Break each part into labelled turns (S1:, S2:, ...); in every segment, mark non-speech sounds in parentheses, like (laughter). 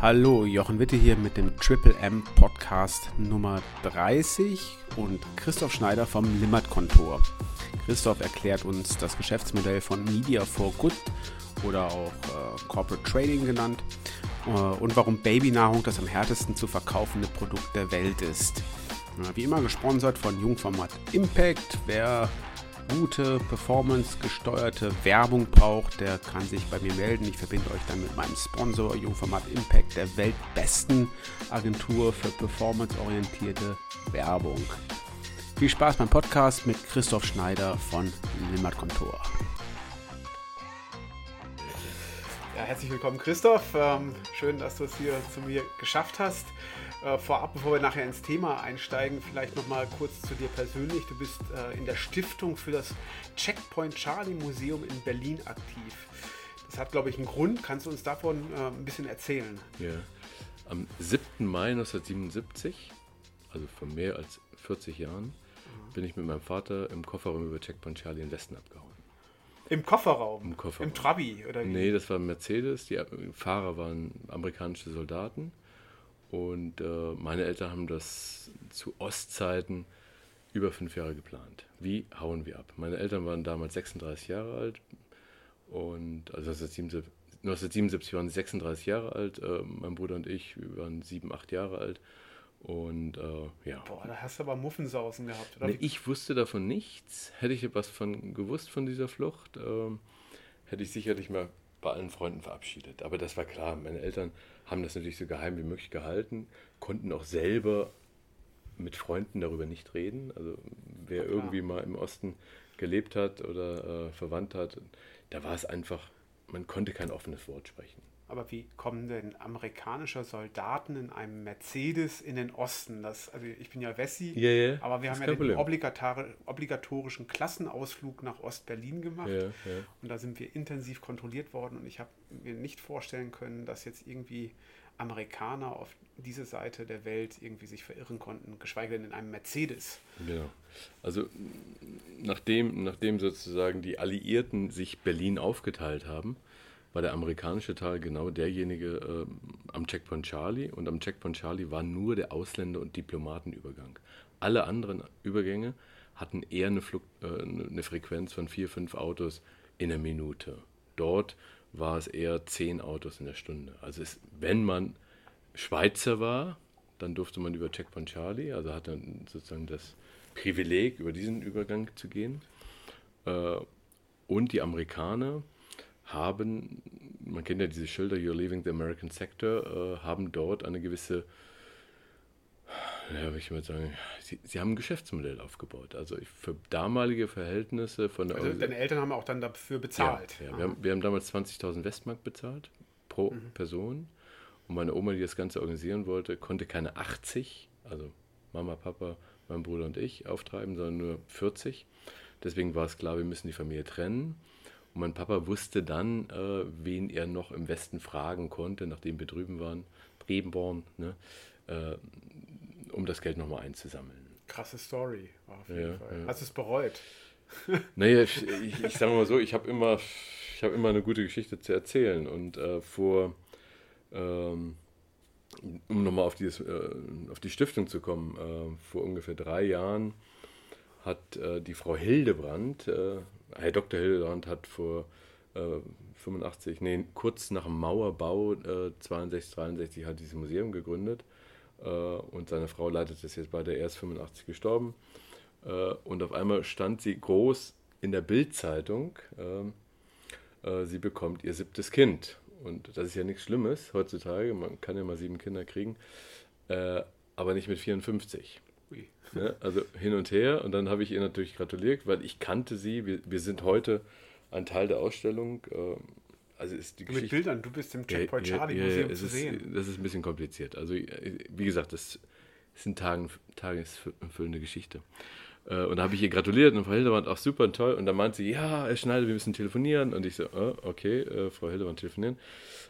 S1: Hallo, Jochen Witte hier mit dem Triple M Podcast Nummer 30 und Christoph Schneider vom Limmat-Kontor. Christoph erklärt uns das Geschäftsmodell von Media for Good oder auch äh, Corporate Trading genannt äh, und warum Babynahrung das am härtesten zu verkaufende Produkt der Welt ist. Wie immer gesponsert von Jungformat Impact. Wer gute, performance-gesteuerte Werbung braucht, der kann sich bei mir melden. Ich verbinde euch dann mit meinem Sponsor Jungformat Impact, der weltbesten Agentur für performance-orientierte Werbung. Viel Spaß beim Podcast mit Christoph Schneider von Limmat Kontor. Ja, herzlich willkommen, Christoph. Ähm, schön, dass du es hier zu mir geschafft hast. Äh, vorab, bevor wir nachher ins Thema einsteigen, vielleicht noch mal kurz zu dir persönlich. Du bist äh, in der Stiftung für das Checkpoint Charlie Museum in Berlin aktiv. Das hat, glaube ich, einen Grund. Kannst du uns davon äh, ein bisschen erzählen?
S2: Ja. Am 7. Mai 1977, also vor mehr als 40 Jahren, mhm. bin ich mit meinem Vater im Kofferraum über Checkpoint Charlie in Westen abgehauen.
S1: Im Kofferraum?
S2: Im Kofferraum.
S1: Im Trabi? Oder
S2: wie? Nee, das war ein Mercedes. Die Fahrer waren amerikanische Soldaten. Und äh, meine Eltern haben das zu Ostzeiten über fünf Jahre geplant. Wie hauen wir ab? Meine Eltern waren damals 36 Jahre alt und also 1977, waren sie 36 Jahre alt. Äh, mein Bruder und ich waren sieben, acht Jahre alt. Und äh, ja.
S1: Boah, da hast du aber Muffensausen gehabt,
S2: oder? Nee, ich wusste davon nichts. Hätte ich etwas von gewusst von dieser Flucht, äh, hätte ich sicherlich mal bei allen Freunden verabschiedet. Aber das war klar. Meine Eltern haben das natürlich so geheim wie möglich gehalten, konnten auch selber mit Freunden darüber nicht reden. Also wer ja, irgendwie mal im Osten gelebt hat oder äh, verwandt hat, da war es einfach, man konnte kein offenes Wort sprechen.
S1: Aber wie kommen denn amerikanische Soldaten in einem Mercedes in den Osten? Das, also ich bin ja Wessi,
S2: ja, ja,
S1: aber wir haben ja den obligatorischen Klassenausflug nach Ostberlin gemacht. Ja, und da sind wir intensiv kontrolliert worden und ich habe mir nicht vorstellen können, dass jetzt irgendwie Amerikaner auf diese Seite der Welt irgendwie sich verirren konnten, geschweige denn in einem Mercedes.
S2: Genau. Also nachdem, nachdem sozusagen die Alliierten sich Berlin aufgeteilt haben, war der amerikanische Teil genau derjenige äh, am Checkpoint Charlie und am Checkpoint Charlie war nur der Ausländer- und Diplomatenübergang. Alle anderen Übergänge hatten eher eine, Flug, äh, eine Frequenz von vier, fünf Autos in der Minute. Dort war es eher zehn Autos in der Stunde. Also es, wenn man Schweizer war, dann durfte man über Checkpoint Charlie, also hatte sozusagen das Privileg, über diesen Übergang zu gehen. Äh, und die Amerikaner, haben, man kennt ja diese Schilder, You're leaving the American Sector, äh, haben dort eine gewisse, ja, wie ich mal sagen, sie, sie haben ein Geschäftsmodell aufgebaut. Also für damalige Verhältnisse von
S1: der. Also deine Eltern haben auch dann dafür bezahlt.
S2: Ja, ja. Wir, haben, wir haben damals 20.000 Westmark bezahlt pro mhm. Person. Und meine Oma, die das Ganze organisieren wollte, konnte keine 80, also Mama, Papa, mein Bruder und ich auftreiben, sondern nur 40. Deswegen war es klar, wir müssen die Familie trennen. Und mein Papa wusste dann, äh, wen er noch im Westen fragen konnte, nachdem wir drüben waren, Brebenborn, ne, äh, um das Geld nochmal einzusammeln.
S1: Krasse Story, auf jeden ja, Fall. Ja. Hast du es bereut? (laughs)
S2: naja, ich, ich, ich sage mal so, ich habe immer, hab immer eine gute Geschichte zu erzählen. Und äh, vor, ähm, um nochmal auf, äh, auf die Stiftung zu kommen, äh, vor ungefähr drei Jahren hat äh, die Frau Hildebrand äh, Herr Dr. Hildebrand hat vor äh, 85, nee, kurz nach dem Mauerbau, äh, 62, 63, hat dieses Museum gegründet. Äh, und seine Frau leitet es jetzt bei der erst 85 gestorben. Äh, und auf einmal stand sie groß in der Bildzeitung. Äh, äh, sie bekommt ihr siebtes Kind. Und das ist ja nichts Schlimmes heutzutage. Man kann ja mal sieben Kinder kriegen. Aber nicht mit 54. Ne? Also hin und her. Und dann habe ich ihr natürlich gratuliert, weil ich kannte sie. Wir, wir sind heute ein Teil der Ausstellung. Ähm, also ist die
S1: Mit Geschichte, Bildern, du bist im Checkpoint Charlie ja, Museum ja, zu
S2: ist,
S1: sehen.
S2: Das ist ein bisschen kompliziert. Also wie gesagt, das ist eine Tagen, tagesfüllende Geschichte. Äh, und da habe ich ihr gratuliert und Frau Hildebrand auch super und toll. Und dann meint sie, ja, Herr Schneider, wir müssen telefonieren. Und ich so, oh, okay, äh, Frau Hildebrand telefonieren.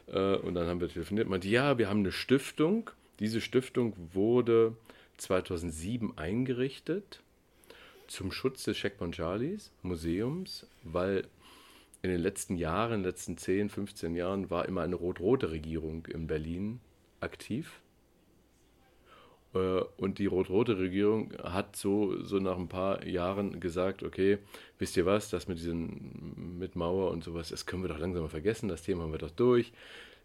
S2: Äh, und dann haben wir telefoniert. Meinte, ja, wir haben eine Stiftung. Diese Stiftung wurde 2007 eingerichtet zum Schutz des Checkpoint Charlies Museums, weil in den letzten Jahren, in den letzten 10, 15 Jahren war immer eine rot-rote Regierung in Berlin aktiv. Äh, und die rot-rote Regierung hat so, so nach ein paar Jahren gesagt, okay, wisst ihr was, das mit diesen mit Mauer und sowas, das können wir doch langsam mal vergessen, das Thema haben wir doch durch.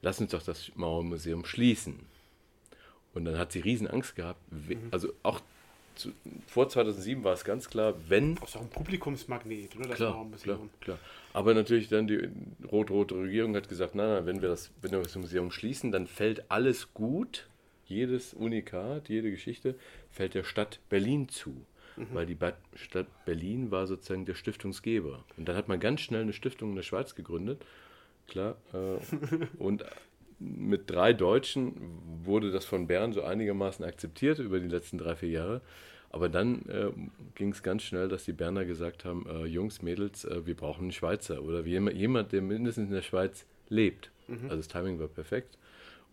S2: Lass uns doch das Mauermuseum schließen. Und dann hat sie riesen Angst gehabt.
S1: Mhm.
S2: Also auch zu, vor 2007 war es ganz klar, wenn...
S1: Das ist auch ein Publikumsmagnet, oder? Das
S2: Klar,
S1: Mauermuseum.
S2: klar, klar. Aber natürlich dann die rot-rote Regierung hat gesagt, nein, nein, wenn wir, das, wenn wir das Museum schließen, dann fällt alles gut, jedes Unikat, jede Geschichte, fällt der Stadt Berlin zu. Weil die Bad Stadt Berlin war sozusagen der Stiftungsgeber. Und dann hat man ganz schnell eine Stiftung in der Schweiz gegründet. Klar. Äh, (laughs) und mit drei Deutschen wurde das von Bern so einigermaßen akzeptiert über die letzten drei, vier Jahre. Aber dann äh, ging es ganz schnell, dass die Berner gesagt haben, äh, Jungs, Mädels, äh, wir brauchen einen Schweizer oder jemand, jemand, der mindestens in der Schweiz lebt. Also das Timing war perfekt.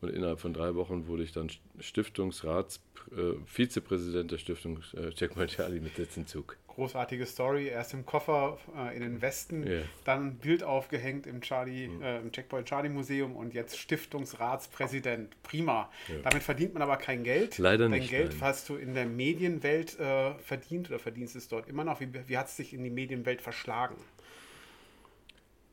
S2: Und innerhalb von drei Wochen wurde ich dann Stiftungsrats, äh, Vizepräsident der Stiftung äh, Checkpoint Charlie mit Sitzenzug.
S1: Großartige Story. Erst im Koffer äh, in den Westen,
S2: Ja.
S1: dann Bild aufgehängt im, Charlie, äh, im Checkpoint Charlie Museum und jetzt Stiftungsratspräsident. Prima. Damit verdient man aber kein Geld.
S2: Leider
S1: Dein
S2: nicht,
S1: Geld
S2: nein.
S1: hast du in der Medienwelt äh, verdient oder verdienst es dort immer noch. Wie, wie hat es dich in die Medienwelt verschlagen?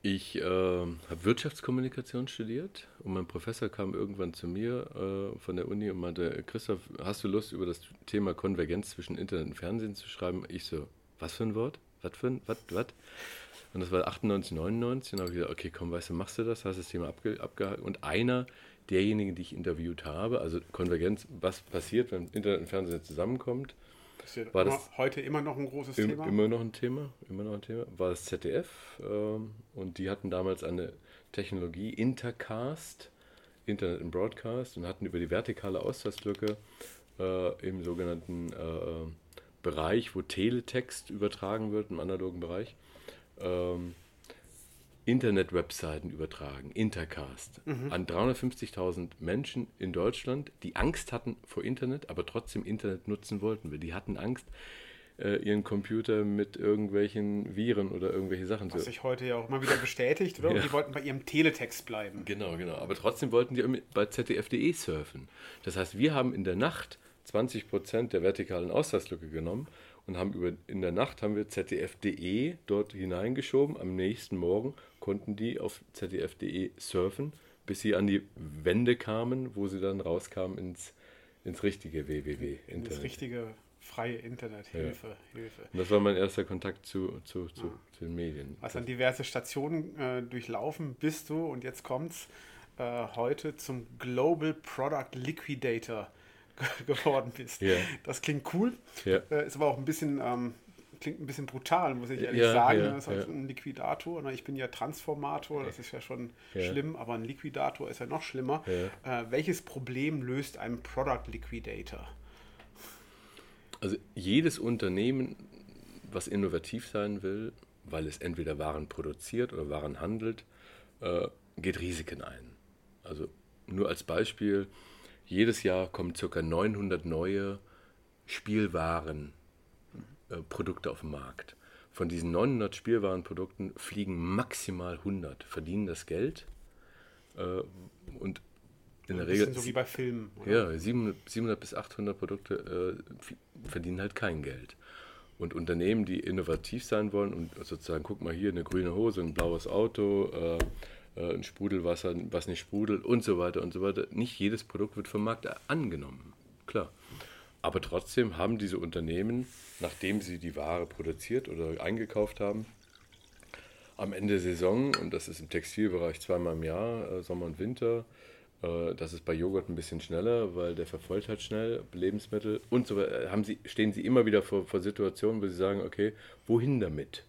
S2: Ich äh, habe Wirtschaftskommunikation studiert und mein Professor kam irgendwann zu mir äh, von der Uni und meinte, Christoph, hast du Lust über das Thema Konvergenz zwischen Internet und Fernsehen zu schreiben? Ich so, was für ein Wort? Was für ein, was, was? Und das war 98, 99 und habe ich gesagt, okay, komm, weißt du, machst du das, hast das Thema abge, abgehakt und einer derjenigen, die ich interviewt habe, also Konvergenz, was passiert, wenn Internet und Fernsehen zusammenkommt,
S1: Ja
S2: War das-
S1: heute immer noch ein großes
S2: Im,
S1: Thema.
S2: Immer noch ein Thema, immer noch ein Thema. War das ZDF ähm, und die hatten damals eine Technologie Intercast, Internet and Broadcast und hatten über die vertikale Auslasslücke äh, im sogenannten äh, Bereich, wo Teletext übertragen wird, im analogen Bereich, ähm, Internet-Webseiten übertragen, Intercast, an 350.000 Menschen in Deutschland, die Angst hatten vor Internet, aber trotzdem Internet nutzen wollten. weil Die hatten Angst, äh, ihren Computer mit irgendwelchen Viren oder irgendwelche Sachen
S1: Was
S2: zu.
S1: sich heute ja auch immer wieder bestätigt, oder? Und
S2: Ja.
S1: die wollten bei ihrem Teletext bleiben.
S2: Genau, genau. Aber trotzdem wollten die bei ZDF.de surfen. Das heißt, wir haben in der Nacht 20% der vertikalen Auslasslücke genommen und haben über, in der Nacht haben wir ZDF.de dort hineingeschoben. Am nächsten Morgen konnten die auf ZDF.de surfen, bis sie an die Wände kamen, wo sie dann rauskamen ins, ins richtige www.
S1: Das
S2: Internet.
S1: richtige freie Internet. Hilfe, Hilfe.
S2: Und das war mein erster Kontakt zu, zu, zu, zu den Medien.
S1: Also an diverse Stationen äh, durchlaufen bist du und jetzt kommt's äh, heute zum Global Product Liquidator ge- (laughs) geworden bist.
S2: Ja.
S1: Das klingt cool,
S2: Ja.
S1: äh, ist aber auch ein bisschen ähm, klingt ein bisschen brutal, muss ich ehrlich
S2: Ja,
S1: sagen.
S2: ja,
S1: das ist halt ein Liquidator. Na, Ich bin ja Transformator, das ist ja schon schlimm, aber ein Liquidator ist ja noch schlimmer. Äh, welches Problem löst ein Product Liquidator?
S2: Also jedes Unternehmen, was innovativ sein will, weil es entweder Waren produziert oder Waren handelt, äh, geht Risiken ein. Also nur als Beispiel, jedes Jahr kommen ca. 900 neue Spielwarenprodukte äh, Produkte auf den Markt. Von diesen 900 Spielwarenprodukten fliegen maximal 100, verdienen das Geld äh, und in der Regel
S1: so wie bei Filmen. oder?
S2: ja, 700, 700 bis 800 Produkte äh, verdienen halt kein Geld. Und Unternehmen, die innovativ sein wollen und sozusagen, guck mal hier, eine grüne Hose, ein blaues Auto, äh, äh, ein Sprudelwasser, was nicht sprudelt und so weiter und so weiter. Nicht jedes Produkt wird vom Markt angenommen, klar. Aber trotzdem haben diese Unternehmen, nachdem sie die Ware produziert oder eingekauft haben, am Ende der Saison, und das ist im Textilbereich zweimal im Jahr, äh, Sommer und Winter, äh, das ist bei Joghurt ein bisschen schneller, weil der verfolgt halt schnell Lebensmittel und so weiter. Haben sie, stehen sie immer wieder vor, vor Situationen, wo sie sagen, okay, wohin damit?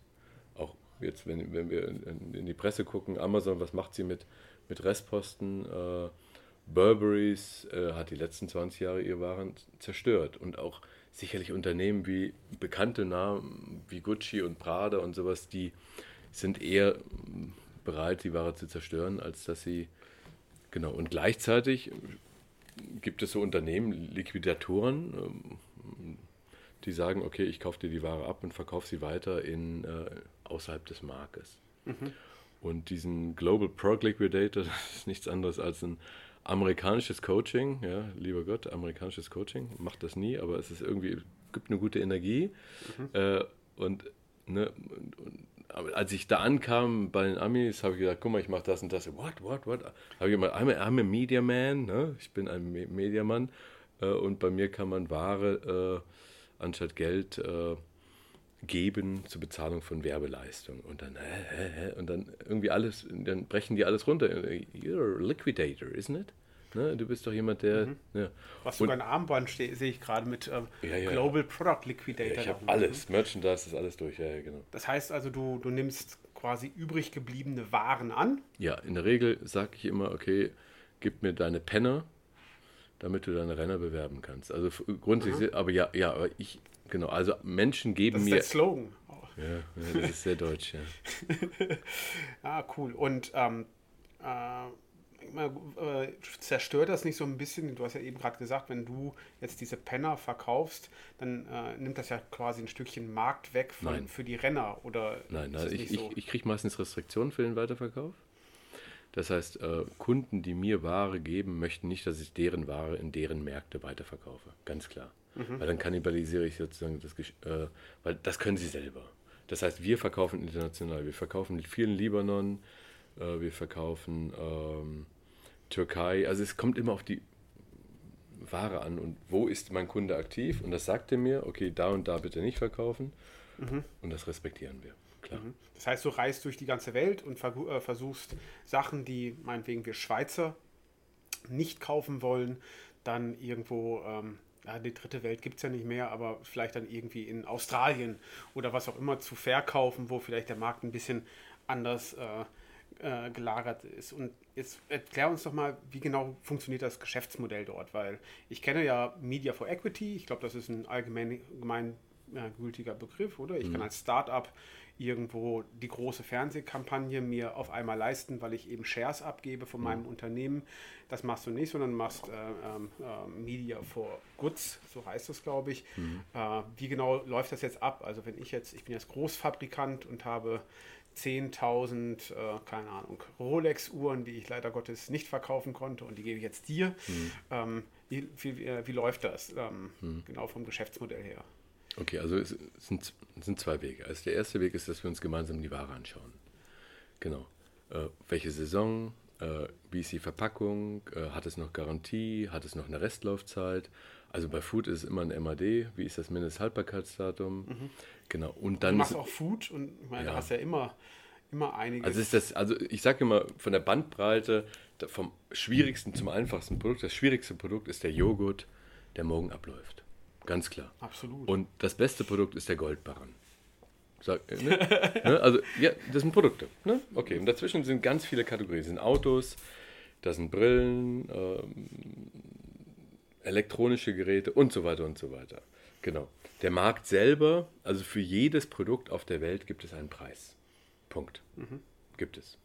S2: Auch jetzt, wenn, wenn wir in, in die Presse gucken, Amazon, was macht sie mit, mit Restposten? Äh, Burberrys äh, hat die letzten 20 Jahre ihre Waren zerstört. Und auch sicherlich Unternehmen wie bekannte Namen wie Gucci und Prada und sowas, die sind eher mm, bereit, die Ware zu zerstören, als dass sie genau. Und gleichzeitig gibt es so Unternehmen, Liquidatoren, ähm, die sagen, okay, ich kaufe dir die Ware ab und verkaufe sie weiter in, äh, außerhalb des Marktes. Und diesen Global Product Liquidator, (laughs) das ist nichts anderes als ein amerikanisches Coaching, ja, lieber Gott, amerikanisches Coaching, macht das nie, aber es ist irgendwie, gibt eine gute Energie. Mhm. Äh, und, ne, und, als ich da ankam bei den Amis, habe ich gesagt, guck mal, ich mache das und das. What, what, what? Habe ich gesagt, I'm a, I'm a Media Man, ne? ich bin ein Me Mediamann äh, und bei mir kann man Ware äh, anstatt Geld äh, geben zur Bezahlung von Werbeleistung. Und dann, hä, hä, und dann irgendwie alles, dann brechen die alles runter. You're a liquidator, isn't it? Ne? Du bist doch jemand, der. Mhm.
S1: Ja. Was sogar ein Armband sehe ich gerade mit ähm, ja, ja. Global Product Liquidator.
S2: ich habe alles. Merchandise ist alles durch, ja, genau.
S1: Das heißt also, du, du nimmst quasi übrig gebliebene Waren an.
S2: Ja, in der Regel sage ich immer, okay, gib mir deine Penner, damit du deine Renner bewerben kannst. Also grundsätzlich, mhm. aber ja, ja, aber ich, genau, also Menschen geben mir.
S1: Das ist der Slogan.
S2: Ja, ja, das ist sehr deutsch, ja. (laughs)
S1: ah, cool. Und ähm, äh, äh, zerstört das nicht so ein bisschen? Du hast ja eben gerade gesagt, wenn du jetzt diese Penner verkaufst, dann äh, nimmt das ja quasi ein Stückchen Markt weg von, für die Renner, oder?
S2: Nein, nein ich, so? ich, ich kriege meistens Restriktionen für den Weiterverkauf. Das heißt, äh, Kunden, die mir Ware geben, möchten nicht, dass ich deren Ware in deren Märkte weiterverkaufe. Ganz klar. Mhm. Weil dann kannibalisiere ich sozusagen das, äh, weil das können sie selber. Das heißt, wir verkaufen international. Wir verkaufen vielen Libanon, äh, wir verkaufen ähm, Türkei. Also es kommt immer auf die Ware an und wo ist mein Kunde aktiv. Und das sagt er mir, okay, da und da bitte nicht verkaufen. Mhm. Und das respektieren wir. Klar. Mhm.
S1: Das heißt, du reist durch die ganze Welt und äh, versuchst Sachen, die meinetwegen wir Schweizer nicht kaufen wollen, dann irgendwo, ähm, ja, die dritte Welt gibt es ja nicht mehr, aber vielleicht dann irgendwie in Australien oder was auch immer zu verkaufen, wo vielleicht der Markt ein bisschen anders äh, äh, gelagert ist. Und jetzt erklär uns doch mal, wie genau funktioniert das Geschäftsmodell dort, weil ich kenne ja Media for Equity, ich glaube, das ist ein allgemein, allgemein äh, gültiger Begriff, oder? Ich mhm. kann als Startup irgendwo die große Fernsehkampagne mir auf einmal leisten, weil ich eben Shares abgebe von mhm. meinem Unternehmen. Das machst du nicht, sondern machst äh, äh, Media for Goods, so heißt das, glaube ich. Mhm. Äh, wie genau läuft das jetzt ab? Also wenn ich jetzt, ich bin jetzt Großfabrikant und habe 10.000, äh, keine Ahnung, Rolex-Uhren, die ich leider Gottes nicht verkaufen konnte und die gebe ich jetzt dir. Mhm. Ähm, wie, wie, äh, wie, läuft das ähm, mhm. genau vom Geschäftsmodell her?
S2: Okay, also es sind, es sind zwei Wege. Also der erste Weg ist, dass wir uns gemeinsam die Ware anschauen. Genau. Äh, welche Saison, äh, wie ist die Verpackung, äh, hat es noch Garantie, hat es noch eine Restlaufzeit? Also bei Food ist es immer ein MAD, wie ist das Mindesthaltbarkeitsdatum? Mhm. Genau. Und dann
S1: du machst auch Food und ich meine, ja. du hast ja immer, immer einiges.
S2: Also ist das, also ich sage immer, von der Bandbreite vom schwierigsten zum einfachsten Produkt, das schwierigste Produkt ist der Joghurt, der morgen abläuft. Ganz klar.
S1: Absolut.
S2: Und das beste Produkt ist der Goldbarren. Sag, äh, ne? (laughs) ne? Also, ja, das sind Produkte. Ne? Okay, und dazwischen sind ganz viele Kategorien. Das sind Autos, das sind Brillen, ähm, elektronische Geräte und so weiter und so weiter. Genau. Der Markt selber, also für jedes Produkt auf der Welt gibt es einen Preis. Punkt. Mhm. Gibt es.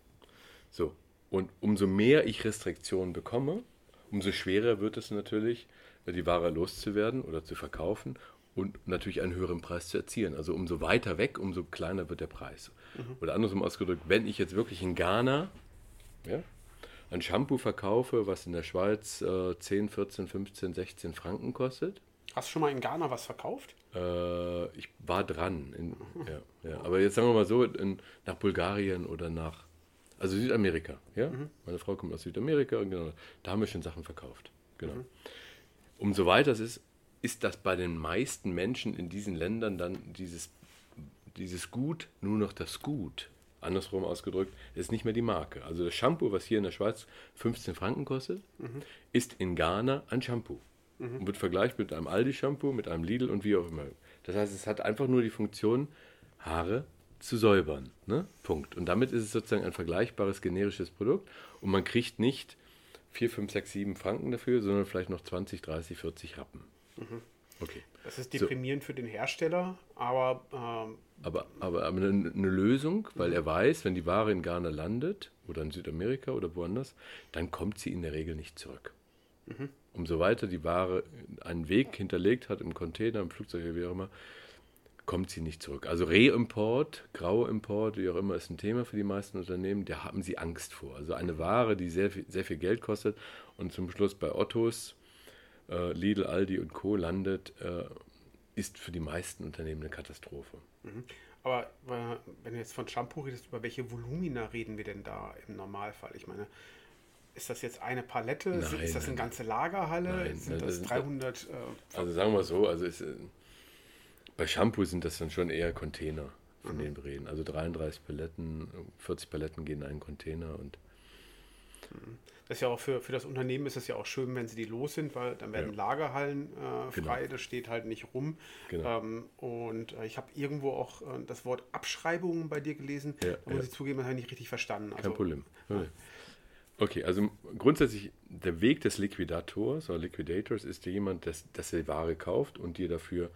S2: So. Und umso mehr ich Restriktionen bekomme, umso schwerer wird es natürlich, die Ware loszuwerden oder zu verkaufen und natürlich einen höheren Preis zu erzielen. Also umso weiter weg, umso kleiner wird der Preis. Mhm. Oder andersrum ausgedrückt, wenn ich jetzt wirklich in Ghana ja, ein Shampoo verkaufe, was in der Schweiz äh, 10, 14, 15, 16 Franken kostet.
S1: Hast du schon mal in Ghana was verkauft?
S2: Äh, ich war dran. In, ja, ja. Aber jetzt sagen wir mal so, in, nach Bulgarien oder nach, also Südamerika. Ja? Mhm. Meine Frau kommt aus Südamerika genau, da haben wir schon Sachen verkauft. Genau. Mhm. Umso weiter es ist, ist das bei den meisten Menschen in diesen Ländern dann dieses, dieses Gut nur noch das Gut andersrum ausgedrückt, ist nicht mehr die Marke. Also das Shampoo, was hier in der Schweiz 15 Franken kostet, mhm. ist in Ghana ein Shampoo. Mhm. Und wird vergleicht mit einem Aldi-Shampoo, mit einem Lidl und wie auch immer. Das heißt, es hat einfach nur die Funktion, Haare zu säubern. Ne? Punkt. Und damit ist es sozusagen ein vergleichbares generisches Produkt und man kriegt nicht 4, 5, 6, 7 Franken dafür, sondern vielleicht noch 20, 30, 40 Rappen. Mhm.
S1: Okay. Das ist deprimierend so. für den Hersteller, aber. Ähm,
S2: aber, aber, aber eine, eine, Lösung, weil er weiß, wenn die Ware in Ghana landet oder in Südamerika oder woanders, dann kommt sie in der Regel nicht zurück. Mhm. Umso weiter die Ware einen Weg hinterlegt hat im Container, im Flugzeug, wie auch immer, kommt sie nicht zurück. Also Reimport, Grauimport, wie auch immer, ist ein Thema für die meisten Unternehmen. Da haben sie Angst vor. Also eine Ware, die sehr viel, sehr viel Geld kostet und zum Schluss bei Ottos, äh, Lidl, Aldi und Co. landet, äh, ist für die meisten Unternehmen eine Katastrophe.
S1: Mhm. Aber äh, wenn du jetzt von Shampoo redest, über welche Volumina reden wir denn da im Normalfall? Ich meine, ist das jetzt eine Palette? Nein, ist das eine ganze Lagerhalle? Nein, Sind das 300?
S2: Äh, also sagen wir so, also ist, äh, bei Shampoo sind das dann schon eher Container, von mhm. denen wir reden. Also 33 Paletten, 40 Paletten gehen in einen Container und.
S1: Das ist ja auch für, für das Unternehmen ist es ja auch schön, wenn sie die los sind, weil dann werden ja. Lagerhallen äh, frei, genau. das steht halt nicht rum. Genau. Ähm, und äh, ich habe irgendwo auch äh, das Wort Abschreibungen bei dir gelesen. Ja, da muss ich zugeben, das habe ich nicht richtig verstanden.
S2: Kein also, Problem. Okay, also grundsätzlich der Weg des Liquidators oder Liquidators ist jemand, das, das die Ware kauft und dir dafür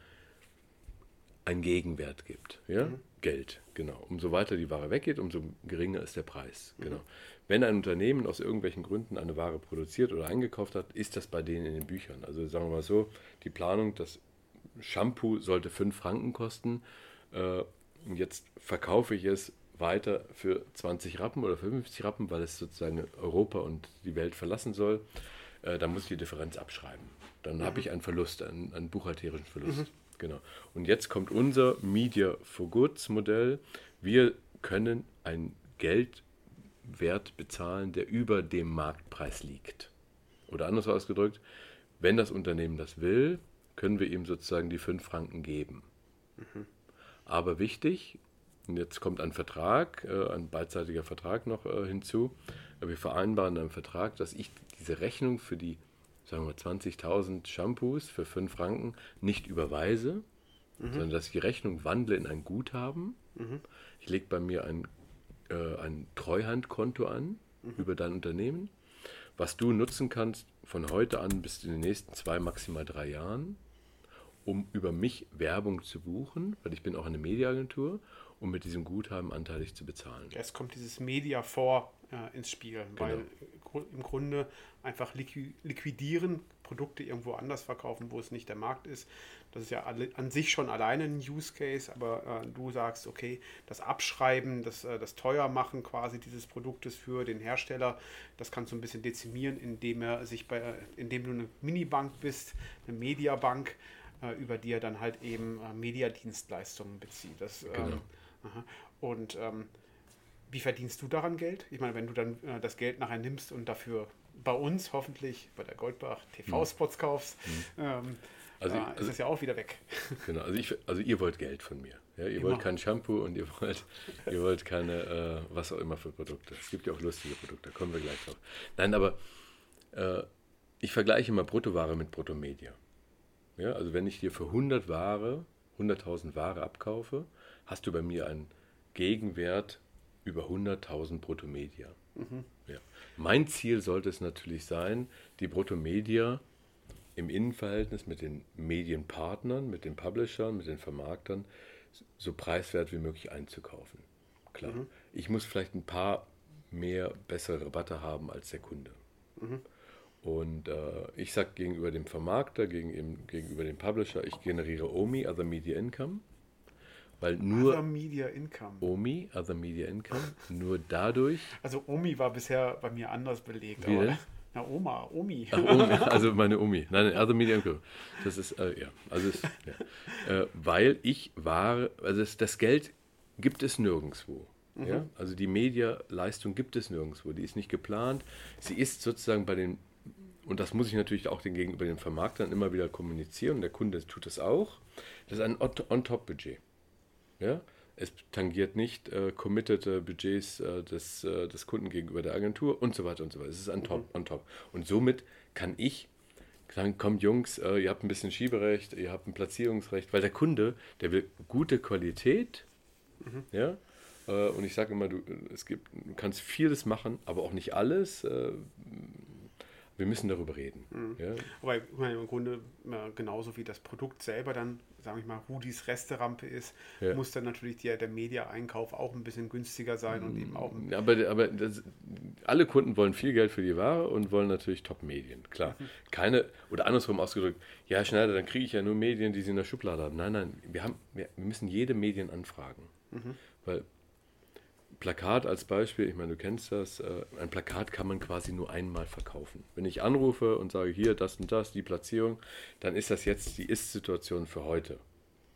S2: einen Gegenwert gibt. Ja? Mhm. Geld, genau. Umso weiter die Ware weggeht, umso geringer ist der Preis. Mhm. Genau. Wenn ein Unternehmen aus irgendwelchen Gründen eine Ware produziert oder eingekauft hat, ist das bei denen in den Büchern. Also sagen wir mal so, die Planung, das Shampoo sollte 5 Franken kosten. Äh, jetzt verkaufe ich es weiter für 20 Rappen oder 50 Rappen, weil es sozusagen Europa und die Welt verlassen soll. Äh, dann muss ich die Differenz abschreiben. Dann mhm. habe ich einen Verlust, einen, einen buchhalterischen Verlust. Mhm. Genau. Und jetzt kommt unser Media for Goods Modell. Wir können ein Geldwert bezahlen, der über dem Marktpreis liegt. Oder anders ausgedrückt, wenn das Unternehmen das will, können wir ihm sozusagen die 5 Franken geben. Mhm. Aber wichtig, und jetzt kommt ein Vertrag, äh, ein beidseitiger Vertrag noch äh, hinzu. Wir vereinbaren einen Vertrag, dass ich diese Rechnung für die sagen wir 20.000 Shampoos für 5 Franken nicht überweise, mhm. sondern dass ich die Rechnung wandle in ein Guthaben. Mhm. Ich lege bei mir ein, äh, ein Treuhandkonto an mhm. über dein Unternehmen, was du nutzen kannst von heute an bis in den nächsten zwei, maximal drei Jahren, um über mich Werbung zu buchen, weil ich bin auch eine Mediaagentur, um mit diesem Guthaben anteilig zu bezahlen.
S1: Es kommt dieses Media vor äh, ins Spiel, weil genau. im Grunde einfach liquidieren, Produkte irgendwo anders verkaufen, wo es nicht der Markt ist. Das ist ja an sich schon alleine ein Use Case, aber äh, du sagst, okay, das Abschreiben, das, äh, das Teuermachen quasi dieses Produktes für den Hersteller, das kannst du ein bisschen dezimieren, indem er sich bei, indem du eine Minibank bist, eine Mediabank, äh, über die er dann halt eben äh, Mediadienstleistungen bezieht. Das, ähm, genau. und ähm, wie verdienst du daran Geld? Ich meine, wenn du dann äh, das Geld nachher nimmst und dafür bei uns hoffentlich bei der Goldbach TV-Spots hm. kaufst, mhm. ähm, also, ist also, es ja auch wieder weg.
S2: Genau, also, ich, also ihr wollt Geld von mir. Ja? Ihr immer. wollt kein Shampoo und ihr wollt, ihr wollt keine, äh, was auch immer für Produkte. Es gibt ja auch lustige Produkte, da kommen wir gleich drauf. Nein, aber äh, ich vergleiche immer Bruttoware mit Bruttomedia. Ja, also wenn ich dir für 100 Ware, 100.000 Ware abkaufe, hast du bei mir einen Gegenwert über 100.000 Bruttomedia. Mhm. Ja. Mein Ziel sollte es natürlich sein, die Bruttomedia im Innenverhältnis mit den Medienpartnern, mit den Publishern, mit den Vermarktern so preiswert wie möglich einzukaufen. Klar. Mhm. Ich muss vielleicht ein paar mehr bessere Rabatte haben als der Kunde. Mhm. Und äh, ich sage gegenüber dem Vermarkter, gegen, gegenüber dem Publisher, ich generiere OMI, Other Media Income. Weil nur
S1: Other Media Income.
S2: OMI, Other Media Income, nur dadurch.
S1: Also OMI war bisher bei mir anders belegt. Wie aber, na, Oma, Omi.
S2: Ach, Omi. Also meine Omi. Nein, Other Media Income. Das ist, äh, ja. Also ist, ja. Äh, weil ich Ware, also das, das Geld gibt es nirgendwo. Mhm. Ja? Also die Medialeistung gibt es nirgendwo. Die ist nicht geplant. Sie ist sozusagen bei den, und das muss ich natürlich auch den gegenüber den Vermarktern immer wieder kommunizieren. Der Kunde tut das auch. Das ist ein On-Top-Budget. Ja? Es tangiert nicht äh, committete Budgets äh, des, äh, des Kunden gegenüber der Agentur und so weiter und so weiter. Es ist on top, mhm. on top. Und somit kann ich sagen, kommt Jungs, äh, ihr habt ein bisschen Schieberecht, ihr habt ein Platzierungsrecht, weil der Kunde, der will gute Qualität, mhm. ja, äh, und ich sage immer, du, es gibt, du kannst vieles machen, aber auch nicht alles. Äh, wir müssen darüber reden. Mhm. Ja?
S1: Aber ich meine, im Grunde genauso wie das Produkt selber dann, sage ich mal, Rudis Resterampe ist, ja. muss dann natürlich der, der Media-Einkauf auch ein bisschen günstiger sein und eben auch.
S2: aber aber das, alle Kunden wollen viel Geld für die Ware und wollen natürlich Top-Medien, klar. Mhm. Keine, oder andersrum ausgedrückt, ja, Schneider, dann kriege ich ja nur Medien, die sie in der Schublade haben. Nein, nein, wir, haben, wir, wir müssen jede Medien anfragen. Mhm. Weil Plakat als Beispiel, ich meine, du kennst das, äh, ein Plakat kann man quasi nur einmal verkaufen. Wenn ich anrufe und sage, hier, das und das, die Platzierung, dann ist das jetzt die Ist-Situation für heute.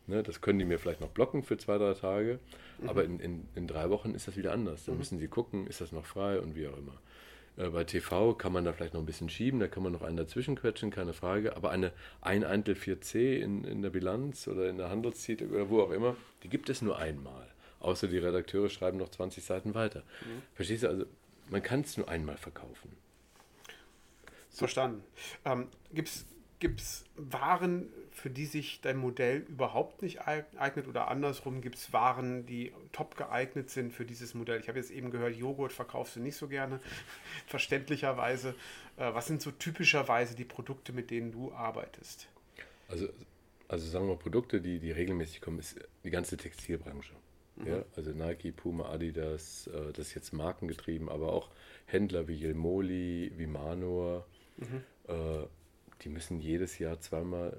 S2: Ne, das können die mir vielleicht noch blocken für zwei, drei Tage, mhm. aber in, in, in, drei Wochen ist das wieder anders. Dann mhm. müssen sie gucken, ist das noch frei und wie auch immer. Äh, bei TV kann man da vielleicht noch ein bisschen schieben, da kann man noch einen dazwischen quetschen, keine Frage, aber eine ein Eintel 4C in, in der Bilanz oder in der Handelszeit oder wo auch immer, die gibt es nur einmal. Außer die Redakteure schreiben noch 20 Seiten weiter. Mhm. Verstehst du? Also man kann es nur einmal verkaufen.
S1: Verstanden. Ähm, Gibt es Waren, für die sich dein Modell überhaupt nicht eignet oder andersrum gibt es Waren, die top geeignet sind für dieses Modell? Ich habe jetzt eben gehört, Joghurt verkaufst du nicht so gerne, (laughs) verständlicherweise. Äh, was sind so typischerweise die Produkte, mit denen du arbeitest?
S2: Also, also sagen wir mal, Produkte, die, die regelmäßig kommen, ist die ganze Textilbranche. Mhm. Ja, also Nike, Puma, Adidas, äh, das ist jetzt markengetrieben, aber auch Händler wie Jelmoli, wie Manor, mhm. äh, die müssen jedes Jahr zweimal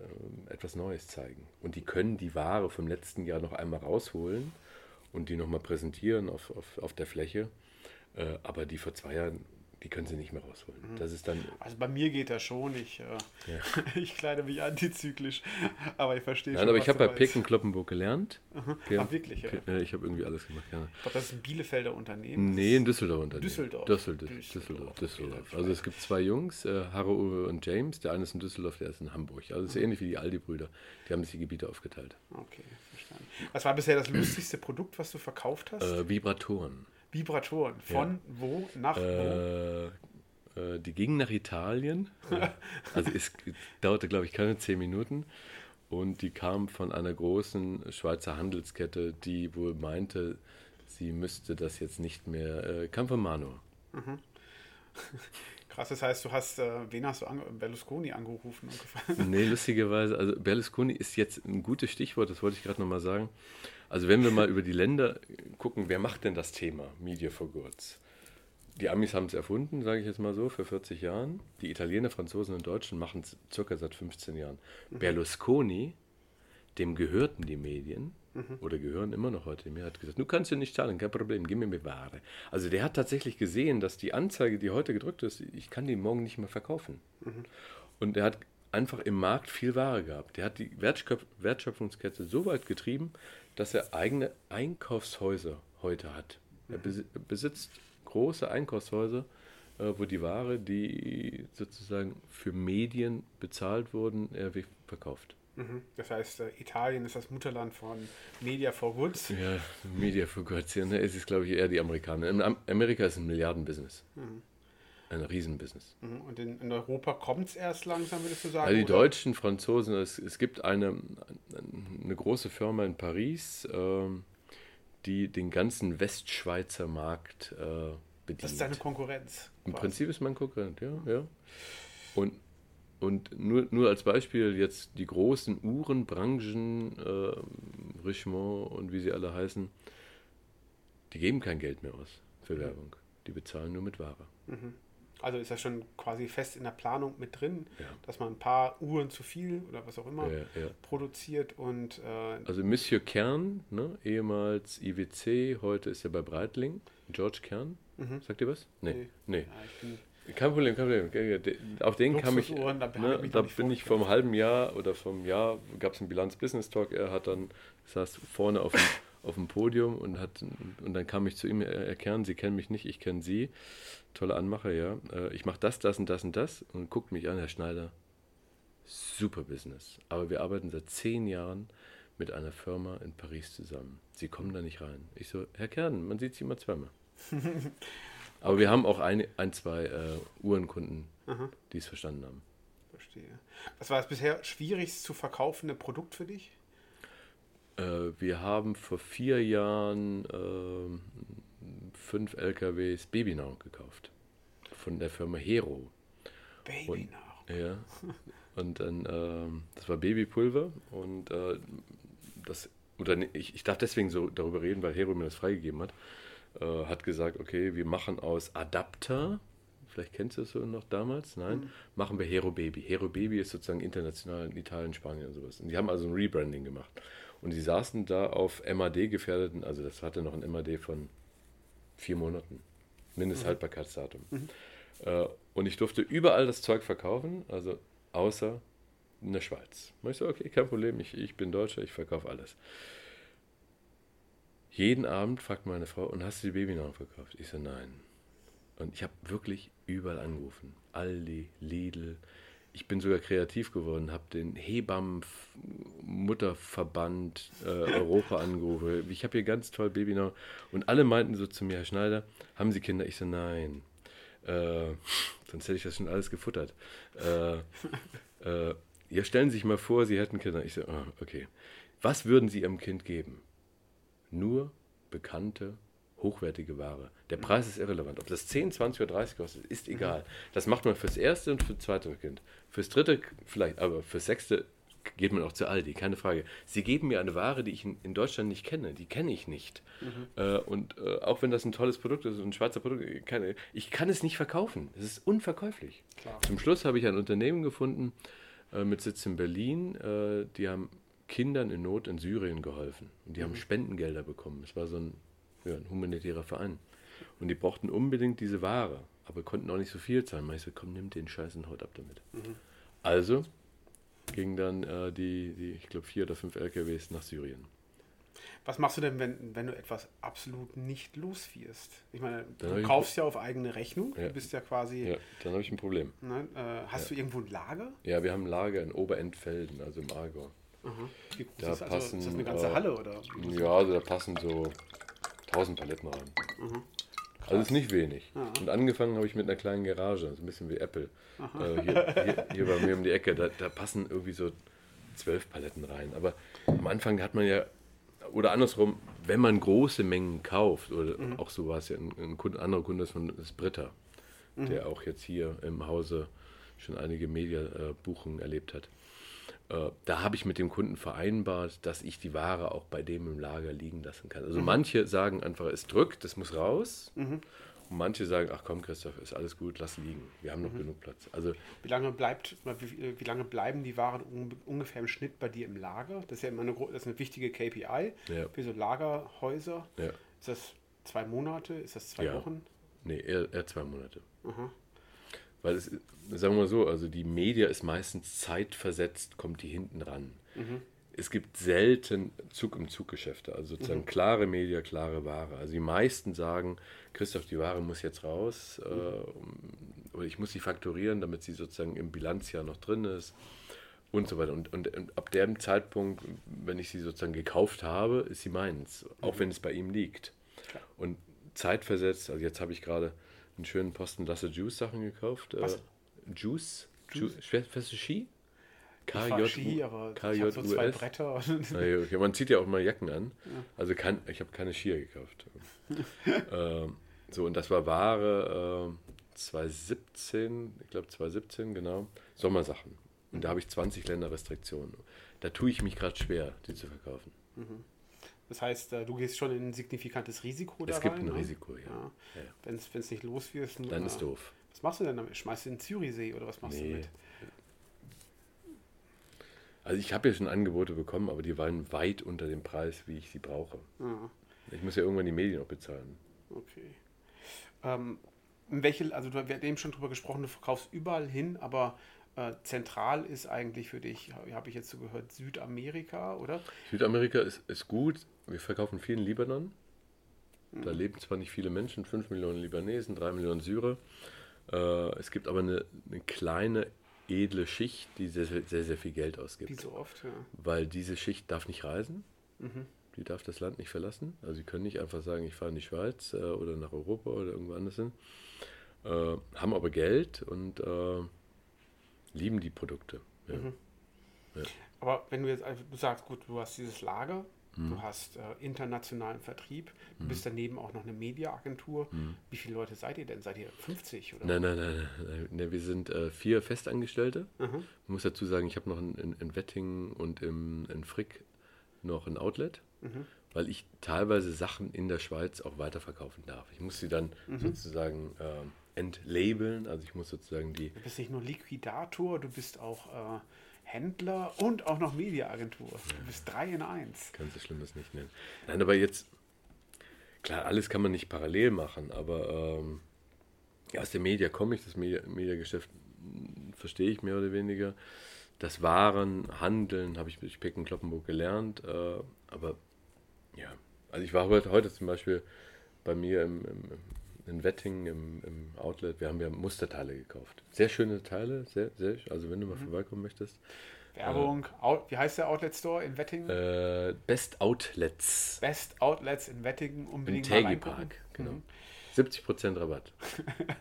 S2: äh, etwas Neues zeigen. Und die können die Ware vom letzten Jahr noch einmal rausholen und die nochmal präsentieren auf, auf, auf der Fläche. Äh, aber die vor zwei Jahren die können sie nicht mehr rausholen. Das ist dann.
S1: Also bei mir geht das schon. Ich, äh, ja. (laughs) ich kleide mich antizyklisch, aber ich verstehe
S2: Nein, schon. aber ich habe bei Picken Kloppenburg gelernt.
S1: Mhm. Ach, wirklich, ja.
S2: Ich habe irgendwie alles gemacht, ja.
S1: Ich glaube, das ist ein Bielefelder Unternehmen.
S2: Nee, ein Düsseldorfer
S1: Unternehmen. Düsseldorf.
S2: Düsseldorf. Düsseldorf. Düsseldorf. Also es gibt zwei Jungs, äh, Harro Uwe und James. Der eine ist in Düsseldorf, der ist in Hamburg. Also es ist mhm. ähnlich wie die Aldi-Brüder. Die haben sich die Gebiete aufgeteilt.
S1: Okay, verstanden. Was war bisher das lustigste Produkt, was du verkauft hast?
S2: Äh, Vibratoren.
S1: Vibratoren. Von ja. wo nach
S2: äh, wo? Äh, die gingen nach Italien. (laughs) also es dauerte, glaube ich, keine zehn Minuten. Und die kamen von einer großen Schweizer Handelskette, die wohl meinte, sie müsste das jetzt nicht mehr. Äh, kam von Mano. Mhm.
S1: Krass, das heißt, du hast, äh, wen hast du ange Berlusconi angerufen?
S2: nee, lustigerweise, also Berlusconi ist jetzt ein gutes Stichwort, das wollte ich gerade nochmal sagen. Also wenn wir mal über die Länder gucken, wer macht denn das Thema Media for Goods? Die Amis haben es erfunden, sage ich jetzt mal so, vor 40 Jahren. Die Italiener, Franzosen und Deutschen machen es circa seit 15 Jahren. Mhm. Berlusconi, dem gehörten die Medien mhm. oder gehören immer noch heute. Mir hat gesagt, du kannst ja nicht zahlen, kein Problem, gib mir mir Ware. Also der hat tatsächlich gesehen, dass die Anzeige, die heute gedrückt ist, ich kann die morgen nicht mehr verkaufen. Mhm. Und er hat einfach im Markt viel Ware gehabt. Der hat die Wertschöpfungskette so weit getrieben, dass er eigene Einkaufshäuser heute hat. Er mhm. besitzt große Einkaufshäuser, äh, wo die Ware, die sozusagen für Medien bezahlt wurden, er verkauft.
S1: Mhm. Das heißt, äh, Italien ist das Mutterland von Media for Goods.
S2: Ja, Media for Goods. Ja, ne, es ist, glaube ich, eher die Amerikaner. In Amerika ist ein Milliardenbusiness. Mhm. Ein Riesenbusiness.
S1: Mhm. Und in, in Europa kommt es erst langsam, würdest du sagen?
S2: Also die oder? Deutschen, Franzosen, es, es gibt eine, eine große Firma in Paris, äh, die den ganzen Westschweizer Markt äh, bedient. Das
S1: ist deine Konkurrenz.
S2: Im Prinzip ist mein Konkurrent, ja. ja. Und, und nur, nur als Beispiel jetzt die großen Uhrenbranchen, äh, Richemont und wie sie alle heißen, die geben kein Geld mehr aus für mhm. Werbung. Die bezahlen nur mit Ware. Mhm.
S1: Also ist das schon quasi fest in der Planung mit drin, ja. dass man ein paar Uhren zu viel oder was auch immer ja, ja. produziert und.
S2: Äh also Monsieur Kern, ne, ehemals IWC, heute ist er bei Breitling, George Kern. Mhm. Sagt ihr was? Nee. Nee. nee. Kein Problem, kein Problem. Auf den kam ich. Da, ne, ich da bin ich vom halben Jahr oder vom Jahr gab es einen Bilanz-Business Talk. Er hat dann, saß vorne auf dem, (laughs) auf dem Podium und hat und dann kam ich zu ihm, Kern, Sie kennen mich nicht, ich kenne Sie tolle Anmache, ja. Äh, ich mache das, das und das und das und guckt mich an, Herr Schneider. Super Business. Aber wir arbeiten seit zehn Jahren mit einer Firma in Paris zusammen. Sie kommen da nicht rein. Ich so, Herr Kern, man sieht Sie immer zweimal. (laughs) Aber wir haben auch ein, ein zwei äh, Uhrenkunden, die es verstanden haben.
S1: Verstehe. Was war das bisher schwierigst zu verkaufende Produkt für dich?
S2: Äh, wir haben vor vier Jahren äh, fünf LKWs Babynahrung gekauft von der Firma Hero.
S1: Baby
S2: und, Ja. Und dann, ähm, das war Babypulver und äh, das, oder ich, ich darf deswegen so darüber reden, weil Hero mir das freigegeben hat. Äh, hat gesagt, okay, wir machen aus Adapter, vielleicht kennst du es so noch damals, nein, mhm. machen wir Hero Baby. Hero Baby ist sozusagen international in Italien, Spanien und sowas. Und die haben also ein Rebranding gemacht. Und die saßen da auf MAD gefährdeten, also das hatte noch ein MAD von vier Monaten, Mindesthaltbarkeitsdatum. Mhm. Äh, und ich durfte überall das Zeug verkaufen, also außer in der Schweiz. Und ich so, okay, kein Problem, ich, ich bin Deutscher, ich verkaufe alles. Jeden Abend fragt meine Frau, und hast du die Babynahrung verkauft? Ich so, nein. Und ich habe wirklich überall angerufen. Aldi, Lidl. Ich bin sogar kreativ geworden, habe den Hebammen-Mutterverband äh, Europa angerufen. Ich habe hier ganz toll Babynahrung. Und alle meinten so zu mir, Herr Schneider, haben Sie Kinder? Ich so, nein. Äh, sonst hätte ich das schon alles gefuttert. Äh, äh, ja, stellen Sie sich mal vor, Sie hätten Kinder. Ich so, oh, okay. Was würden Sie Ihrem Kind geben? Nur bekannte, hochwertige Ware. Der Preis ist irrelevant. Ob das 10, 20 oder 30 kostet, ist egal. Das macht man fürs erste und fürs zweite Kind. Fürs dritte vielleicht, aber fürs sechste geht man auch zu Aldi, keine Frage. Sie geben mir eine Ware, die ich in, Deutschland nicht kenne, die kenne ich nicht. Mhm. Äh, und äh, auch wenn das ein tolles Produkt ist, ein Schweizer Produkt, keine, ich kann es nicht verkaufen. Es ist unverkäuflich. Klar. Zum Schluss habe ich ein Unternehmen gefunden äh, mit Sitz in Berlin. Äh, die haben Kindern in Not in Syrien geholfen. Und die mhm. haben Spendengelder bekommen. Es war so ein, ja, ein, humanitärer Verein. Und die brauchten unbedingt diese Ware, aber konnten auch nicht so viel zahlen. Ich so, komm, nimm den Scheiß und haut ab damit. Mhm. Also gingen dann äh, die, die, ich glaube, vier oder fünf LKWs nach Syrien.
S1: Was machst du denn, wenn, wenn du etwas absolut nicht loswirst? Ich meine, dann du kaufst ja auf eigene Rechnung. Ja. Du bist ja quasi. Ja,
S2: dann habe ich ein Problem.
S1: Ne? Äh, hast ja. du irgendwo ein Lager?
S2: Ja, wir haben ein Lager in Oberentfelden, also im Aargau.
S1: Groß da ist, also, passen, ist das eine ganze äh, Halle oder?
S2: Ja, also da passen so 1000 Paletten rein. Mhm. Also ist nicht wenig. Ja. Und angefangen habe ich mit einer kleinen Garage, also ein bisschen wie Apple. Äh, hier, hier, hier, bei mir um die Ecke, da, da, passen irgendwie so zwölf Paletten rein. Aber am Anfang hat man ja, oder andersrum, wenn man große Mengen kauft, oder mhm. auch so war es ja, ein, ein Kunde, anderer Kunde ist von ist Britta, mhm. der auch jetzt hier im Hause schon einige Media-Buchungen erlebt hat. Äh, da habe ich mit dem Kunden vereinbart, dass ich die Ware auch bei dem im Lager liegen lassen kann. Also mhm. manche sagen einfach, es drückt, das muss raus. Mhm. Und manche sagen, ach komm, Christoph, ist alles gut, lass liegen. Wir haben noch mhm. genug Platz. Also
S1: wie lange bleibt, wie, wie, lange bleiben die Waren ungefähr im Schnitt bei dir im Lager? Das ist ja immer eine, das ist eine wichtige KPI ja. für so Lagerhäuser. Ja. Ist das zwei Monate? Ist das zwei ja. Wochen?
S2: Nee, eher, eher zwei Monate. Aha. Weil es, sagen wir mal so, also die Media ist meistens zeitversetzt, kommt die hinten ran. Mhm. Es gibt selten Zug im Zug-Geschäfte, also sozusagen mhm. klare Media, klare Ware. Also die meisten sagen, Christoph, die Ware muss jetzt raus mhm. äh, oder ich muss sie fakturieren, damit sie sozusagen im Bilanzjahr noch drin ist und so weiter. Und, und, und, ab dem Zeitpunkt, wenn ich sie sozusagen gekauft habe, ist sie meins, auch mhm. wenn es bei ihm liegt. Klar. Und zeitversetzt, also jetzt habe ich gerade einen schönen Posten Lasse Juice Sachen gekauft. Was? Äh, Juice? Juice? Fährst du Ski?
S1: KJ, Ski, aber KJ ich habe so zwei Bretter.
S2: ja, okay. Man zieht ja auch mal Jacken an. Ja. Also kann, ich habe keine Skier gekauft. (laughs) ähm, so, und das war Ware äh, 2017, ich glaube 2017, genau. Sommersachen. Und da habe ich 20 Länderrestriktionen. Da tue ich mich gerade schwer, die zu verkaufen. Mhm.
S1: Das heißt, äh, du gehst schon in ein signifikantes Risiko
S2: da Es gibt rein, ein ne? Risiko, ja. ja.
S1: ja. Wenn es nicht los wird.
S2: Dann ist doof.
S1: Was machst du denn damit? Schmeißt du in den Zürichsee oder was machst nee. du mit?
S2: Also ich habe ja schon Angebote bekommen, aber die waren weit unter dem Preis, wie ich sie brauche. Ja. Ich muss ja irgendwann die Medien auch bezahlen.
S1: Okay. Ähm, welche, also du hast eben schon drüber gesprochen, du verkaufst überall hin, aber äh, zentral ist eigentlich für dich, habe ich jetzt so gehört, Südamerika, oder?
S2: Südamerika ist, ist gut. Wir verkaufen viel in Libanon. Da mhm. leben zwar nicht viele Menschen, 5 Millionen Libanesen, 3 Millionen Syrer. Äh, es gibt aber eine, eine, kleine, edle Schicht, die sehr, sehr, sehr viel Geld ausgibt.
S1: Wie so oft, ja.
S2: Weil diese Schicht darf nicht reisen. Mhm. Die darf das Land nicht verlassen. Also sie können nicht einfach sagen, ich fahre in die Schweiz äh, oder nach Europa oder irgendwo anders hin. Äh, haben aber Geld und äh, lieben die Produkte. Ja. Mhm.
S1: Ja. Aber wenn du jetzt du sagst, gut, du hast dieses Lager, mhm. du hast äh, internationalen Vertrieb, du mhm. bist daneben auch noch eine Mediaagentur. Mhm. Wie viele Leute seid ihr denn? Seid ihr 50
S2: oder? Nein, nein, nein, nein, nein. wir sind äh, vier Festangestellte. Ich muss dazu sagen, ich habe noch in, in, in, Wettingen und im, in Frick noch ein Outlet, mhm. weil ich teilweise Sachen in der Schweiz auch weiterverkaufen darf. Ich muss sie dann mhm. sozusagen äh, entlabeln, also ich muss sozusagen die...
S1: Du bist nicht nur Liquidator, du bist auch... Äh Händler und auch noch Mediaagentur. Du bist drei in eins.
S2: Kannst du Schlimmes nicht nennen. Nein, aber jetzt, klar, alles kann man nicht parallel machen, aber ähm, aus der Media komme ich, das Media, Mediageschäft verstehe ich mehr oder weniger. Das Waren, Handeln habe ich durch Pecken Kloppenburg gelernt, äh, aber ja, also ich war heute, heute zum Beispiel bei mir im, im, in Wettingen im, im, Outlet, wir haben ja Musterteile gekauft. Sehr schöne Teile, sehr, sehr, also wenn du mal mhm. vorbeikommen möchtest.
S1: Werbung, äh, wie heißt der Outlet Store in Wettingen?
S2: Äh, Best Outlets.
S1: Best Outlets in Wettingen,
S2: unbedingt in mal Park, genau. Mhm. 70% Rabatt.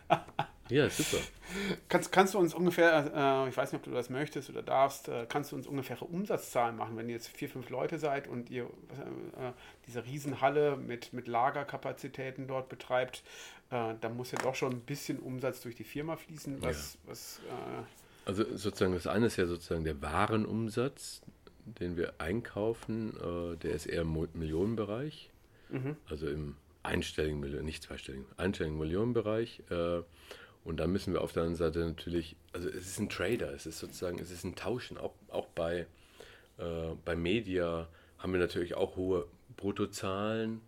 S2: (laughs) ja, super.
S1: Kannst, kannst du uns ungefähr, äh, ich weiß nicht, ob du das möchtest oder darfst, äh, kannst du uns ungefähre Umsatzzahlen machen, wenn ihr jetzt vier, fünf Leute seid und ihr äh, diese Riesenhalle mit, mit Lagerkapazitäten dort betreibt, äh, dann muss ja doch schon ein bisschen Umsatz durch die Firma fließen. Was, ja. was,
S2: äh, also sozusagen das eine ist ja sozusagen der Warenumsatz, den wir einkaufen, äh, der ist eher im Millionenbereich. Mhm. Also im einstelligen nicht zweistelligen, einstelligen Millionenbereich. Äh, und da müssen wir auf der anderen Seite natürlich, also es ist ein Trader, es ist sozusagen, es ist ein Tauschen. Auch, auch bei, äh, bei Media haben wir natürlich auch hohe Bruttozahlen.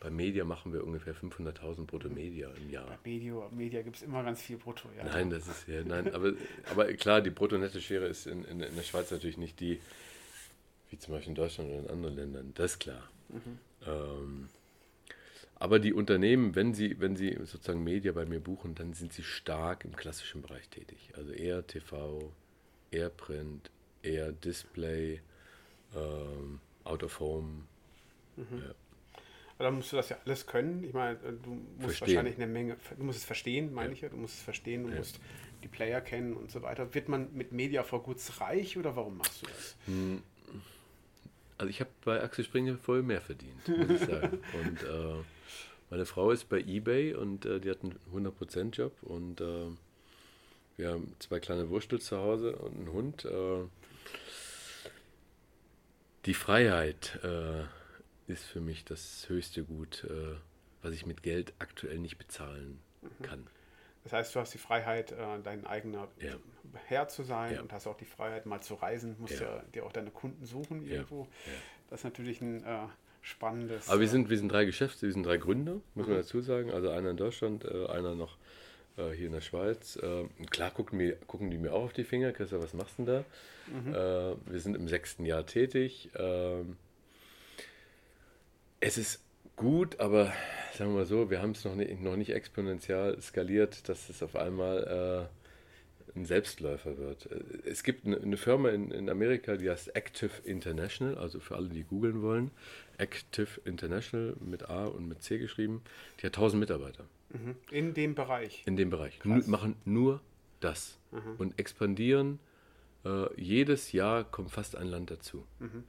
S2: Bei Media machen wir ungefähr 500.000 Brutto Media im Jahr.
S1: Bei Media, Media gibt es immer ganz viel Brutto,
S2: ja. Nein, das ist ja, nein, aber, aber klar, die Brutto-Netto-Schere ist in, in, in, der Schweiz natürlich nicht die, wie zum Beispiel in Deutschland oder in anderen Ländern, das ist klar. Mhm. Ähm, aber die Unternehmen, wenn sie, wenn sie sozusagen Media bei mir buchen, dann sind sie stark im klassischen Bereich tätig. Also eher TV, eher Print, eher Display, ähm, Out of Home.
S1: Mhm. Ja. dann musst du das ja alles können. Ich meine, du musst verstehen. wahrscheinlich eine Menge, du musst es verstehen, meine ja. ich ja. Du musst es verstehen, du ja. musst die Player kennen und so weiter. Wird man mit Media for Goods reich oder warum machst du das? Hm.
S2: Also ich habe bei Axel Springer voll mehr verdient, muss ich sagen. (laughs) Und äh, meine Frau ist bei eBay und äh, die hat einen 100%-Job und äh, wir haben zwei kleine Wurstel zu Hause und einen Hund. Äh, die Freiheit äh, ist für mich das höchste Gut, äh, was ich mit Geld aktuell nicht bezahlen mhm. kann.
S1: Das heißt, du hast die Freiheit, äh, dein eigener ja. Herr zu sein ja. und hast auch die Freiheit, mal zu reisen, musst ja, dir auch deine Kunden suchen irgendwo. Das ist natürlich ein spannendes.
S2: Aber wir sind, wir sind drei Geschäfte, wir sind drei Gründer, muss man dazu sagen. Also einer in Deutschland, äh, einer noch äh, hier in der Schweiz. Äh, klar gucken, wir, gucken die mir auch auf die Finger. Christa, was machst du denn da? Mhm. Äh, wir sind im sechsten Jahr tätig. Ähm, es ist gut, aber sagen wir mal so, wir haben es noch nicht, noch nicht exponentiell skaliert, dass es auf einmal ein Selbstläufer wird. Es gibt eine, eine Firma in, in, Amerika, die heißt Active International, also für alle, die googeln wollen. Active International mit A und mit C geschrieben. Die hat 1000 Mitarbeiter.
S1: Mhm. In dem Bereich.
S2: In dem Bereich. N machen nur das mhm. und expandieren. Äh, jedes Jahr kommt fast ein Land dazu. Mhm.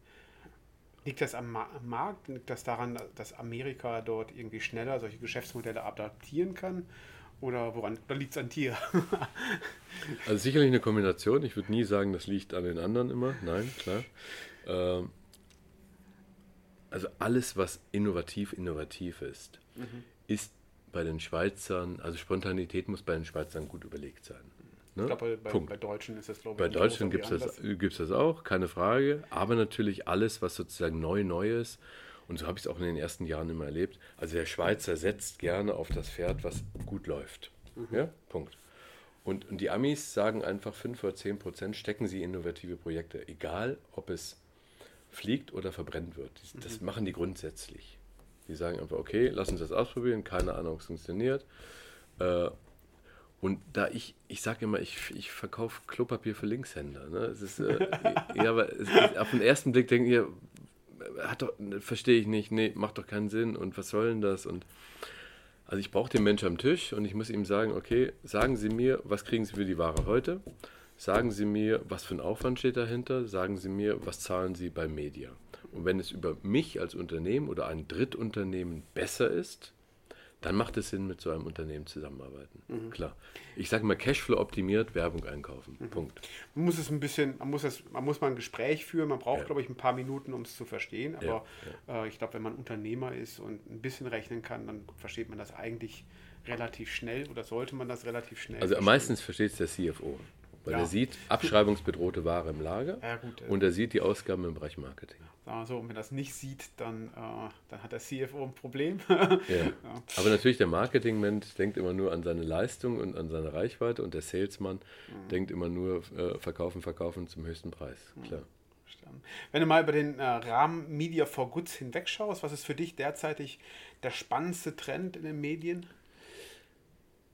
S1: Liegt das am, Ma Markt? Liegt das daran, dass Amerika dort irgendwie schneller solche Geschäftsmodelle adaptieren kann? Oder woran oder liegt es an dir? (laughs)
S2: also sicherlich eine Kombination. Ich würde nie sagen, das liegt an den anderen immer. Nein, klar. Ähm, also alles, was innovativ, innovativ ist, mhm. ist bei den Schweizern, also Spontanität muss bei den Schweizern gut überlegt sein.
S1: Ne? Ich glaube, bei, bei, Deutschen ist das, glaube
S2: ich, Bei Deutschen gibt es das, das auch, keine Frage. Aber natürlich alles, was sozusagen neu, neu ist. Und so habe ich es auch in den ersten Jahren immer erlebt. Also der Schweizer setzt gerne auf das Pferd, was gut läuft. Mhm. Ja, Punkt. Und, und die Amis sagen einfach 5 oder 10 Prozent stecken sie in innovative Projekte. Egal, ob es fliegt oder verbrennt wird. Das mhm. machen die grundsätzlich. Die sagen einfach, okay, lass uns das ausprobieren, keine Ahnung, es funktioniert. Äh, und da ich, ich sage immer, ich, ich verkaufe Klopapier für Linkshänder. Ne? Es ist, äh, (laughs) ja, aber es auf den ersten Blick denken ihr, hat doch, verstehe ich nicht, nee, macht doch keinen Sinn und was soll denn das? Und also ich brauche den Menschen am Tisch und ich muss ihm sagen, okay, sagen Sie mir, was kriegen Sie für die Ware heute? Sagen Sie mir, was für ein Aufwand steht dahinter. Sagen Sie mir, was zahlen Sie bei Media. Und wenn es über mich als Unternehmen oder ein Drittunternehmen besser ist, dann macht es Sinn, mit so einem Unternehmen zusammenarbeiten. Mhm. Klar. Ich sage mal, Cashflow optimiert, Werbung einkaufen. Mhm. Punkt.
S1: Man muss es ein bisschen, man muss, es, man muss mal ein Gespräch führen, man braucht, ja. glaube ich, ein paar Minuten, um es zu verstehen. Aber ja, ja. Äh, ich glaube, wenn man Unternehmer ist und ein bisschen rechnen kann, dann versteht man das eigentlich relativ schnell oder sollte man das relativ schnell
S2: Also meistens versteht es der CFO. Weil ja. er sieht abschreibungsbedrohte Ware im Lager ja, gut, und er sieht die Ausgaben im Bereich Marketing.
S1: Sagen wir so, und wenn er das nicht sieht, dann, äh, dann hat der CFO ein Problem. (laughs)
S2: ja. Aber natürlich der Marketingmensch denkt immer nur an seine Leistung und an seine Reichweite und der Salesman mhm. denkt immer nur äh, verkaufen, verkaufen zum höchsten Preis. Mhm. Klar.
S1: Wenn du mal über den äh, Rahmen Media for Goods hinwegschaust, was ist für dich derzeitig der spannendste Trend in den Medien?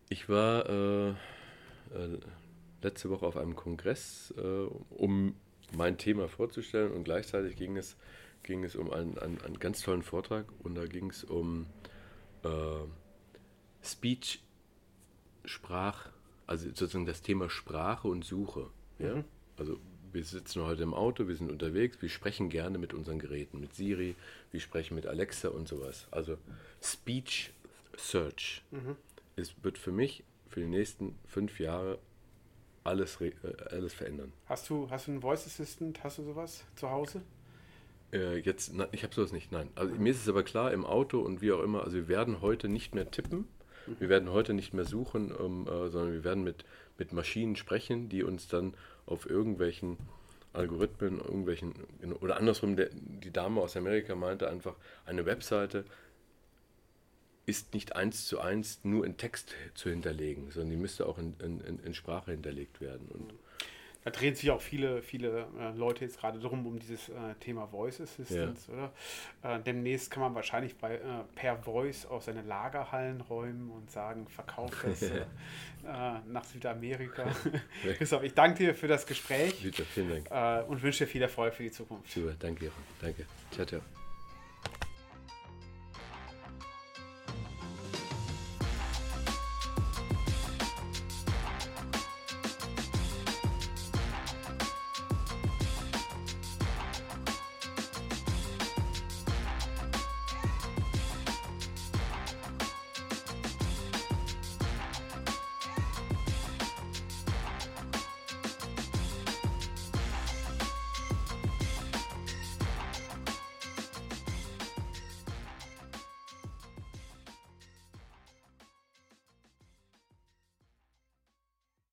S2: Ich war äh, äh letzte Woche auf einem Kongress, äh, um mein Thema vorzustellen und gleichzeitig ging es, ging es um einen, einen, einen ganz tollen Vortrag und da ging es um äh, Speech, Sprach, also sozusagen das Thema Sprache und Suche. Ja? Mhm. Also wir sitzen heute im Auto, wir sind unterwegs, wir sprechen gerne mit unseren Geräten, mit Siri, wir sprechen mit Alexa und sowas. Also Speech Search mhm. ist, wird für mich für die nächsten fünf Jahre alles, äh, alles verändern.
S1: Hast du, hast du einen Voice Assistant? Hast du sowas zu Hause?
S2: Äh, jetzt, na, ich habe sowas nicht, nein. Also mir ist es aber klar, im Auto und wie auch immer, also wir werden heute nicht mehr tippen, mhm. wir werden heute nicht mehr suchen, um, äh, sondern wir werden mit, mit Maschinen sprechen, die uns dann auf irgendwelchen Algorithmen, irgendwelchen, oder andersrum, der, die Dame aus Amerika meinte einfach, eine Webseite ist nicht eins zu eins nur in Text zu hinterlegen, sondern die müsste auch in, in, in Sprache hinterlegt werden. Und
S1: da drehen sich auch viele, viele äh, Leute jetzt gerade drum um dieses äh, Thema Voice Assistance, ja. oder? Äh, demnächst kann man wahrscheinlich bei, per Voice auch seine Lagerhallen räumen und sagen, verkauft das (laughs) äh, nach Südamerika. (laughs) (laughs) Christoph, ich danke dir für das Gespräch.
S2: Bitte, vielen Dank.
S1: und wünsche dir viel Erfolg für die Zukunft.
S2: Super, danke. Danke. Ciao, ciao.